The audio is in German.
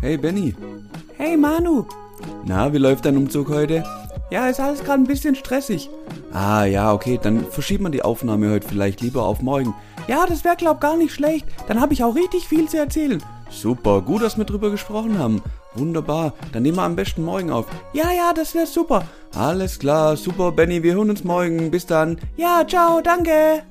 Hey Benny. Hey Manu. Na, wie läuft dein Umzug heute? Ja, ist alles gerade ein bisschen stressig. Ah ja, okay, dann verschiebt man die Aufnahme heute vielleicht lieber auf morgen. Ja, das wäre glaub gar nicht schlecht. Dann habe ich auch richtig viel zu erzählen. Super, gut, dass wir drüber gesprochen haben. Wunderbar, dann nehmen wir am besten morgen auf. Ja, ja, das wäre super. Alles klar, super, Benny, wir hören uns morgen. Bis dann. Ja, ciao, danke.